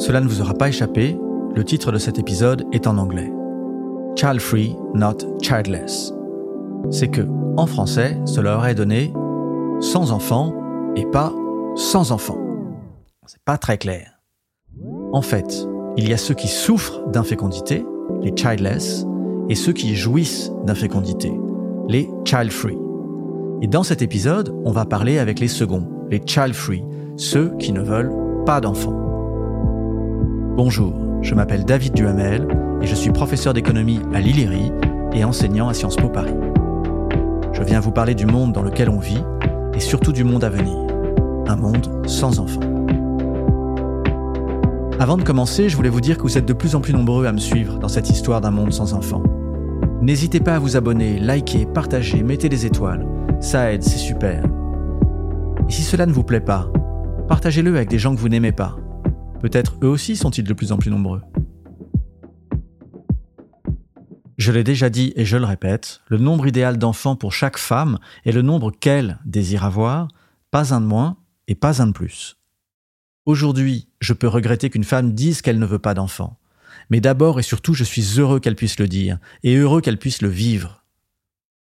Cela ne vous aura pas échappé, le titre de cet épisode est en anglais. Child free, not childless. C'est que, en français, cela aurait donné sans enfants et pas sans enfants. C'est pas très clair. En fait, il y a ceux qui souffrent d'infécondité, les childless, et ceux qui jouissent d'infécondité, les child free. Et dans cet épisode, on va parler avec les seconds, les child free, ceux qui ne veulent pas d'enfants. Bonjour, je m'appelle David Duhamel et je suis professeur d'économie à l'ILERI et enseignant à Sciences Po Paris. Je viens vous parler du monde dans lequel on vit et surtout du monde à venir, un monde sans enfants. Avant de commencer, je voulais vous dire que vous êtes de plus en plus nombreux à me suivre dans cette histoire d'un monde sans enfants. N'hésitez pas à vous abonner, liker, partager, mettez des étoiles. Ça aide, c'est super. Et si cela ne vous plaît pas, partagez-le avec des gens que vous n'aimez pas. Peut-être eux aussi sont-ils de plus en plus nombreux. Je l'ai déjà dit et je le répète, le nombre idéal d'enfants pour chaque femme est le nombre qu'elle désire avoir, pas un de moins et pas un de plus. Aujourd'hui, je peux regretter qu'une femme dise qu'elle ne veut pas d'enfants. Mais d'abord et surtout, je suis heureux qu'elle puisse le dire, et heureux qu'elle puisse le vivre.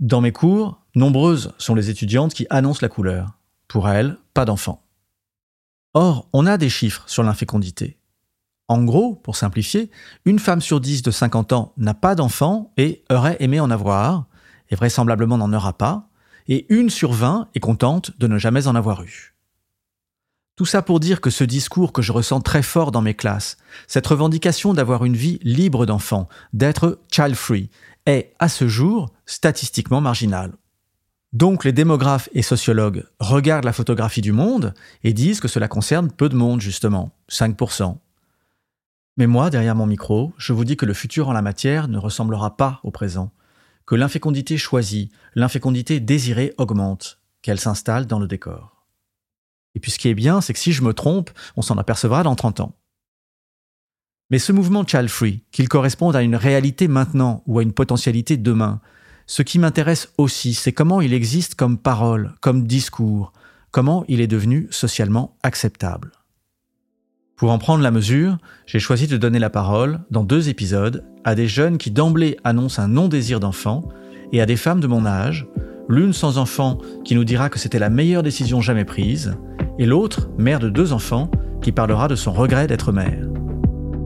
Dans mes cours, nombreuses sont les étudiantes qui annoncent la couleur. Pour elles, pas d'enfants. Or, on a des chiffres sur l'infécondité. En gros, pour simplifier, une femme sur dix de 50 ans n'a pas d'enfants et aurait aimé en avoir, et vraisemblablement n'en aura pas, et une sur 20 est contente de ne jamais en avoir eu. Tout ça pour dire que ce discours que je ressens très fort dans mes classes, cette revendication d'avoir une vie libre d'enfants, d'être child-free, est, à ce jour, statistiquement marginale. Donc les démographes et sociologues regardent la photographie du monde et disent que cela concerne peu de monde, justement, 5%. Mais moi, derrière mon micro, je vous dis que le futur en la matière ne ressemblera pas au présent, que l'infécondité choisie, l'infécondité désirée augmente, qu'elle s'installe dans le décor. Et puis ce qui est bien, c'est que si je me trompe, on s'en apercevra dans 30 ans. Mais ce mouvement child free, qu'il corresponde à une réalité maintenant ou à une potentialité demain, ce qui m'intéresse aussi, c'est comment il existe comme parole, comme discours, comment il est devenu socialement acceptable. Pour en prendre la mesure, j'ai choisi de donner la parole, dans deux épisodes, à des jeunes qui d'emblée annoncent un non-désir d'enfant, et à des femmes de mon âge, l'une sans enfant qui nous dira que c'était la meilleure décision jamais prise, et l'autre, mère de deux enfants, qui parlera de son regret d'être mère.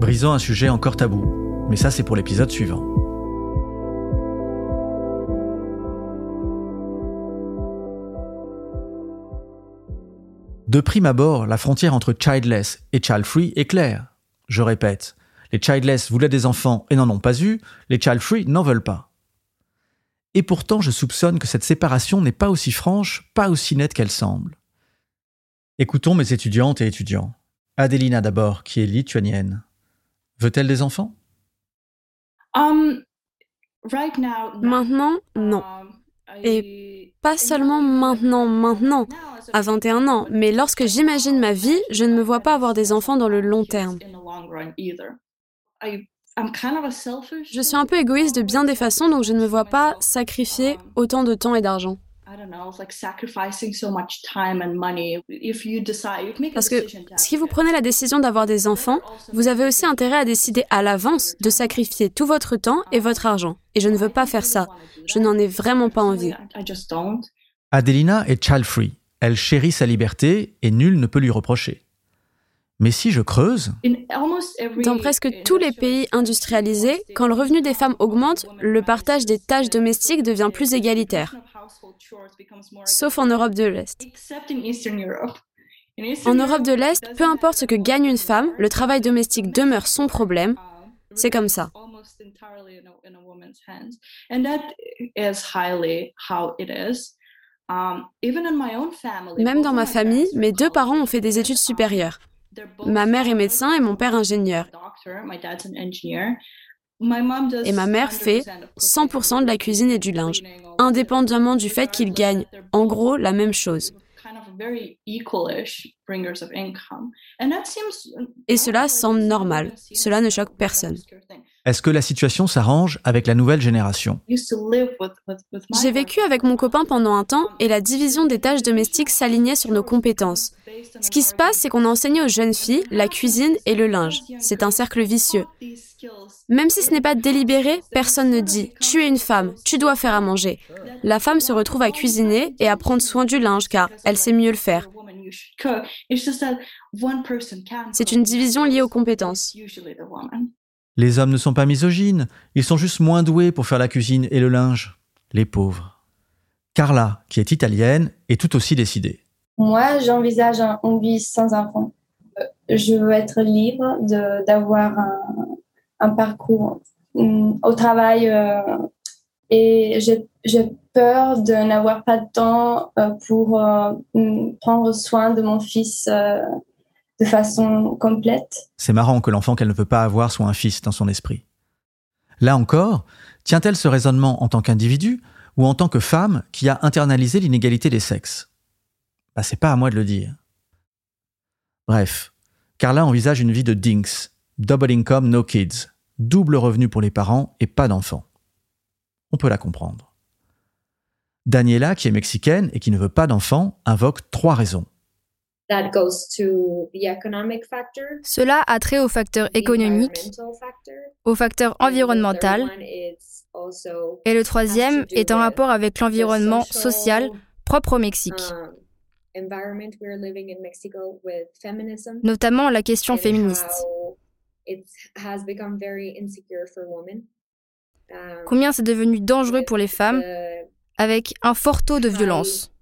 Brisant un sujet encore tabou, mais ça c'est pour l'épisode suivant. De prime abord, la frontière entre childless et child-free est claire. Je répète, les childless voulaient des enfants et n'en ont pas eu, les child-free n'en veulent pas. Et pourtant, je soupçonne que cette séparation n'est pas aussi franche, pas aussi nette qu'elle semble. Écoutons mes étudiantes et étudiants. Adelina d'abord, qui est lituanienne. Veut-elle des enfants? Um, Maintenant, non. Um, et pas seulement maintenant, maintenant, à 21 ans, mais lorsque j'imagine ma vie, je ne me vois pas avoir des enfants dans le long terme. Je suis un peu égoïste de bien des façons, donc je ne me vois pas sacrifier autant de temps et d'argent. Parce que si vous prenez la décision d'avoir des enfants, vous avez aussi intérêt à décider à l'avance de sacrifier tout votre temps et votre argent. Et je ne veux pas faire ça. Je n'en ai vraiment pas envie. Adelina est child-free. Elle chérit sa liberté et nul ne peut lui reprocher. Mais si je creuse... Dans presque tous les pays industrialisés, quand le revenu des femmes augmente, le partage des tâches domestiques devient plus égalitaire. Sauf en Europe de l'Est. En Europe de l'Est, peu importe ce que gagne une femme, le travail domestique demeure son problème. C'est comme ça. Même dans ma famille, mes deux parents ont fait des études supérieures. Ma mère est médecin et mon père ingénieur. Et ma mère fait 100% de la cuisine et du linge, indépendamment du fait qu'ils gagnent en gros la même chose. Et cela semble normal, cela ne choque personne. Est-ce que la situation s'arrange avec la nouvelle génération? J'ai vécu avec mon copain pendant un temps et la division des tâches domestiques s'alignait sur nos compétences. Ce qui se passe, c'est qu'on a enseigné aux jeunes filles la cuisine et le linge. C'est un cercle vicieux. Même si ce n'est pas délibéré, personne ne dit ⁇ Tu es une femme, tu dois faire à manger ⁇ La femme se retrouve à cuisiner et à prendre soin du linge car elle sait mieux le faire. C'est une division liée aux compétences. Les hommes ne sont pas misogynes, ils sont juste moins doués pour faire la cuisine et le linge. Les pauvres. Carla, qui est italienne, est tout aussi décidée. Moi, j'envisage une vie sans enfant. Euh, je veux être libre d'avoir un, parcours mm, au travail euh, et j'ai peur de n'avoir pas de temps euh, pour mm, prendre soin de mon fils de façon complète. C'est marrant que l'enfant qu'elle ne peut pas avoir soit un fils dans son esprit. Là encore, tient-elle ce raisonnement en tant qu'individu ou en tant que femme qui a internalisé l'inégalité des sexes? Bah c'est pas à moi de le dire. Bref, Carla envisage une vie de dinks, double income, no kids, double revenu pour les parents et pas d'enfants. On peut la comprendre. Daniela, qui est mexicaine et qui ne veut pas d'enfants, invoque trois raisons. Cela a trait au facteur économique, au facteur environnemental, et le troisième est en rapport avec l'environnement social propre au Mexique, um, notamment la question féministe. Um, Combien c'est devenu dangereux pour les femmes avec un fort taux de violence.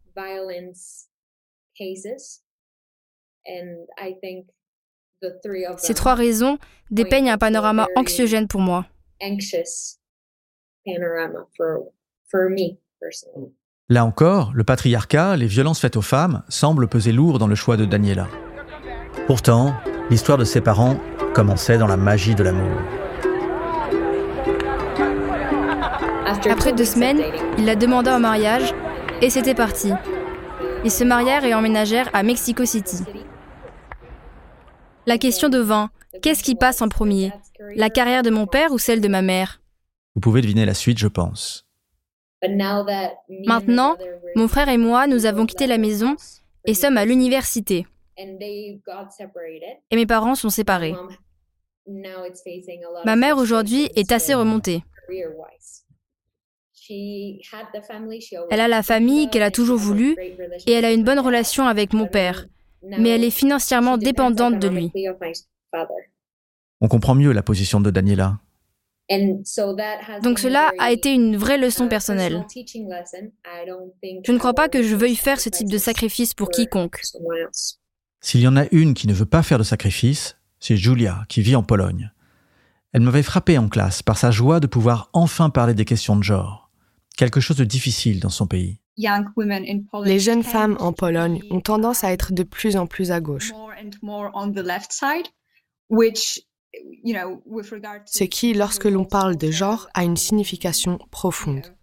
Ces trois raisons dépeignent un panorama anxiogène pour moi. Là encore, le patriarcat, les violences faites aux femmes, semblent peser lourd dans le choix de Daniela. Pourtant, l'histoire de ses parents commençait dans la magie de l'amour. Après deux semaines, il la demanda en mariage et c'était parti. Ils se marièrent et emménagèrent à Mexico City. La question devint qu'est-ce qui passe en premier? La carrière de mon père ou celle de ma mère? Vous pouvez deviner la suite, je pense. Maintenant, mon frère et moi, nous avons quitté la maison et sommes à l'université. Et mes parents sont séparés. Ma mère aujourd'hui est assez remontée. Elle a la famille qu'elle a toujours voulu et elle a une bonne relation avec mon père mais elle est financièrement dépendante de lui. On comprend mieux la position de Daniela. Donc cela a été une vraie leçon personnelle. Je ne crois pas que je veuille faire ce type de sacrifice pour quiconque. S'il y en a une qui ne veut pas faire de sacrifice, c'est Julia, qui vit en Pologne. Elle m'avait frappé en classe par sa joie de pouvoir enfin parler des questions de genre, quelque chose de difficile dans son pays. Les jeunes femmes en Pologne ont tendance à être de plus en plus à gauche. Ce qui, lorsque l'on parle de genre, a une signification profonde.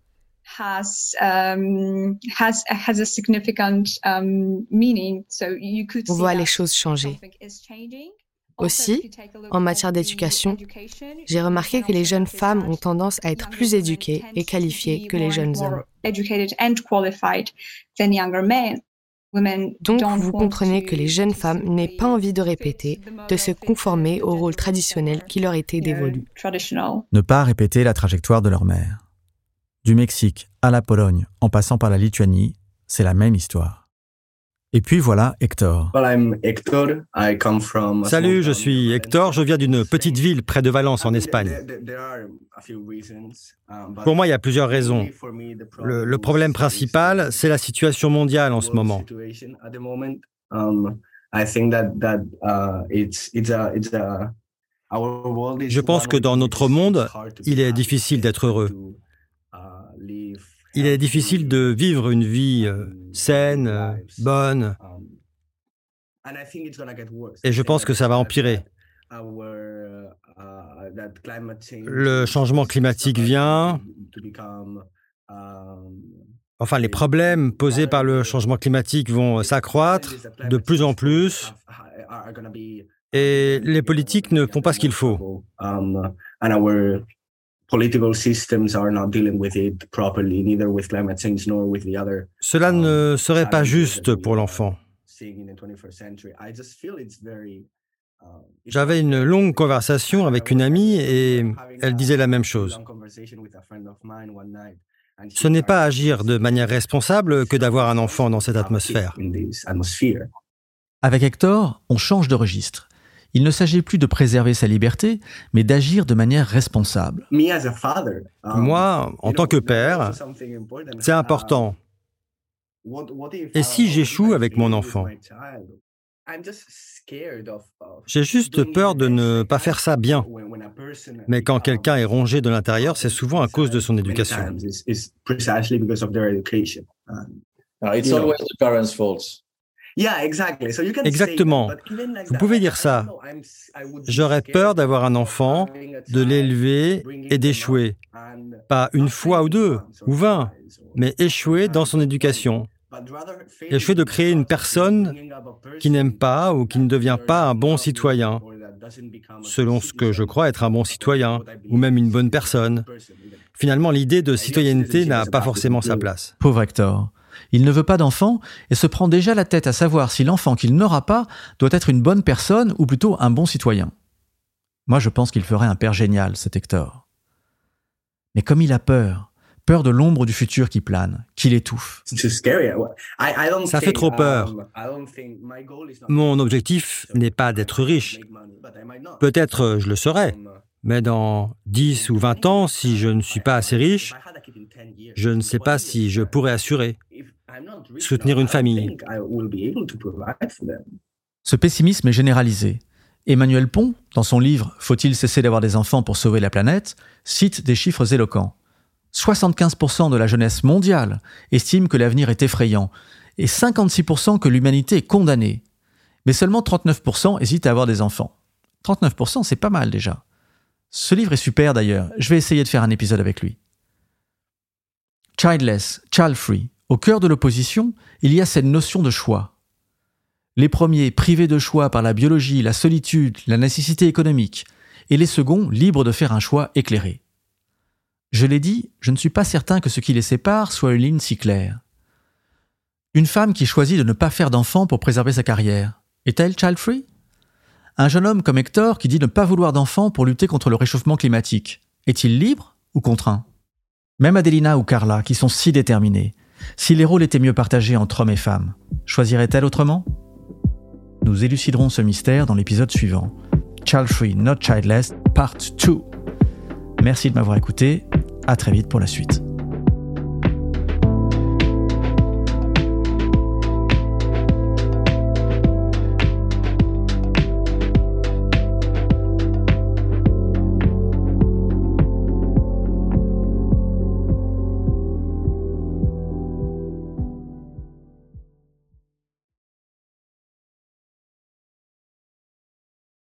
On voit les choses changer. Aussi, en matière d'éducation, j'ai remarqué que les jeunes femmes ont tendance à être plus éduquées et qualifiées que les jeunes hommes. Donc, vous comprenez que les jeunes femmes n'aient pas envie de répéter, de se conformer au rôle traditionnel qui leur était dévolu. Ne pas répéter la trajectoire de leur mère. Du Mexique à la Pologne, en passant par la Lituanie, c'est la même histoire. Et puis voilà Hector. Salut, je suis Hector, je viens d'une petite ville près de Valence en Espagne. Pour moi, il y a plusieurs raisons. Le, problème principal, c'est la situation mondiale en ce moment. Je pense que dans notre monde, il est difficile d'être heureux. Il est difficile de vivre une vie euh, saine, euh, bonne. Et je pense que ça va empirer. Le changement climatique vient. Enfin, les problèmes posés par le changement climatique vont s'accroître de plus en plus. Et les politiques ne font pas ce qu'il faut. Um, Cela ne serait pas juste pour l'enfant. J'avais une longue conversation avec une amie et elle disait la même chose. Ce n'est pas agir de manière responsable que d'avoir un enfant dans cette atmosphère. Avec Hector, on change de registre. Il ne s'agit plus de préserver sa liberté, mais d'agir de manière responsable. Moi, en tant que père, c'est important. Et si j'échoue avec mon enfant? j'ai juste peur de ne pas faire ça bien. Mais quand quelqu'un est rongé de l'intérieur, c'est souvent à cause de son éducation. Exactement. Vous pouvez dire ça. J'aurais peur d'avoir un enfant, de l'élever et d'échouer. Pas une fois ou deux, ou vingt, mais échouer dans son éducation. Échouer de créer une personne qui n'aime pas ou qui ne devient pas un bon citoyen, selon ce que je crois être un bon citoyen, ou même une bonne personne. Finalement, l'idée de citoyenneté n'a pas forcément sa place. Pauvre Hector. Il ne veut pas d'enfant et se prend déjà la tête à savoir si l'enfant qu'il n'aura pas doit être une bonne personne ou plutôt un bon citoyen. Moi, je pense qu'il ferait un père génial, cet Hector. Mais comme il a peur, peur de l'ombre du futur qui plane, qui l'étouffe. Ça fait trop peur. Mon objectif n'est pas d'être riche. Peut-être je le serai, mais dans 10 ou 20 ans, si je ne suis pas assez riche, je ne sais pas si je pourrai assurer, soutenir une famille. Ce pessimisme est généralisé. Emmanuel Pont, dans son livre Faut-il cesser d'avoir des enfants pour sauver la planète, cite des chiffres éloquents. 75% de la jeunesse mondiale estime que l'avenir est effrayant et 56% que l'humanité est condamnée. Mais seulement 39% hésitent à avoir des enfants. 39%, c'est pas mal déjà. Ce livre est super d'ailleurs, je vais essayer de faire un épisode avec lui. Childless, child-free, au cœur de l'opposition, il y a cette notion de choix. Les premiers privés de choix par la biologie, la solitude, la nécessité économique, et les seconds libres de faire un choix éclairé. Je l'ai dit, je ne suis pas certain que ce qui les sépare soit une ligne si claire. Une femme qui choisit de ne pas faire d'enfant pour préserver sa carrière, est-elle child-free? Un jeune homme comme Hector qui dit ne pas vouloir d'enfant pour lutter contre le réchauffement climatique, est-il libre ou contraint? Même Adelina ou Carla, qui sont si déterminées, si les rôles étaient mieux partagés entre hommes et femmes, choisirait-elle autrement? Nous éluciderons ce mystère dans l'épisode suivant. Child Free, Not Childless, Part 2. Merci de m'avoir écouté. À très vite pour la suite.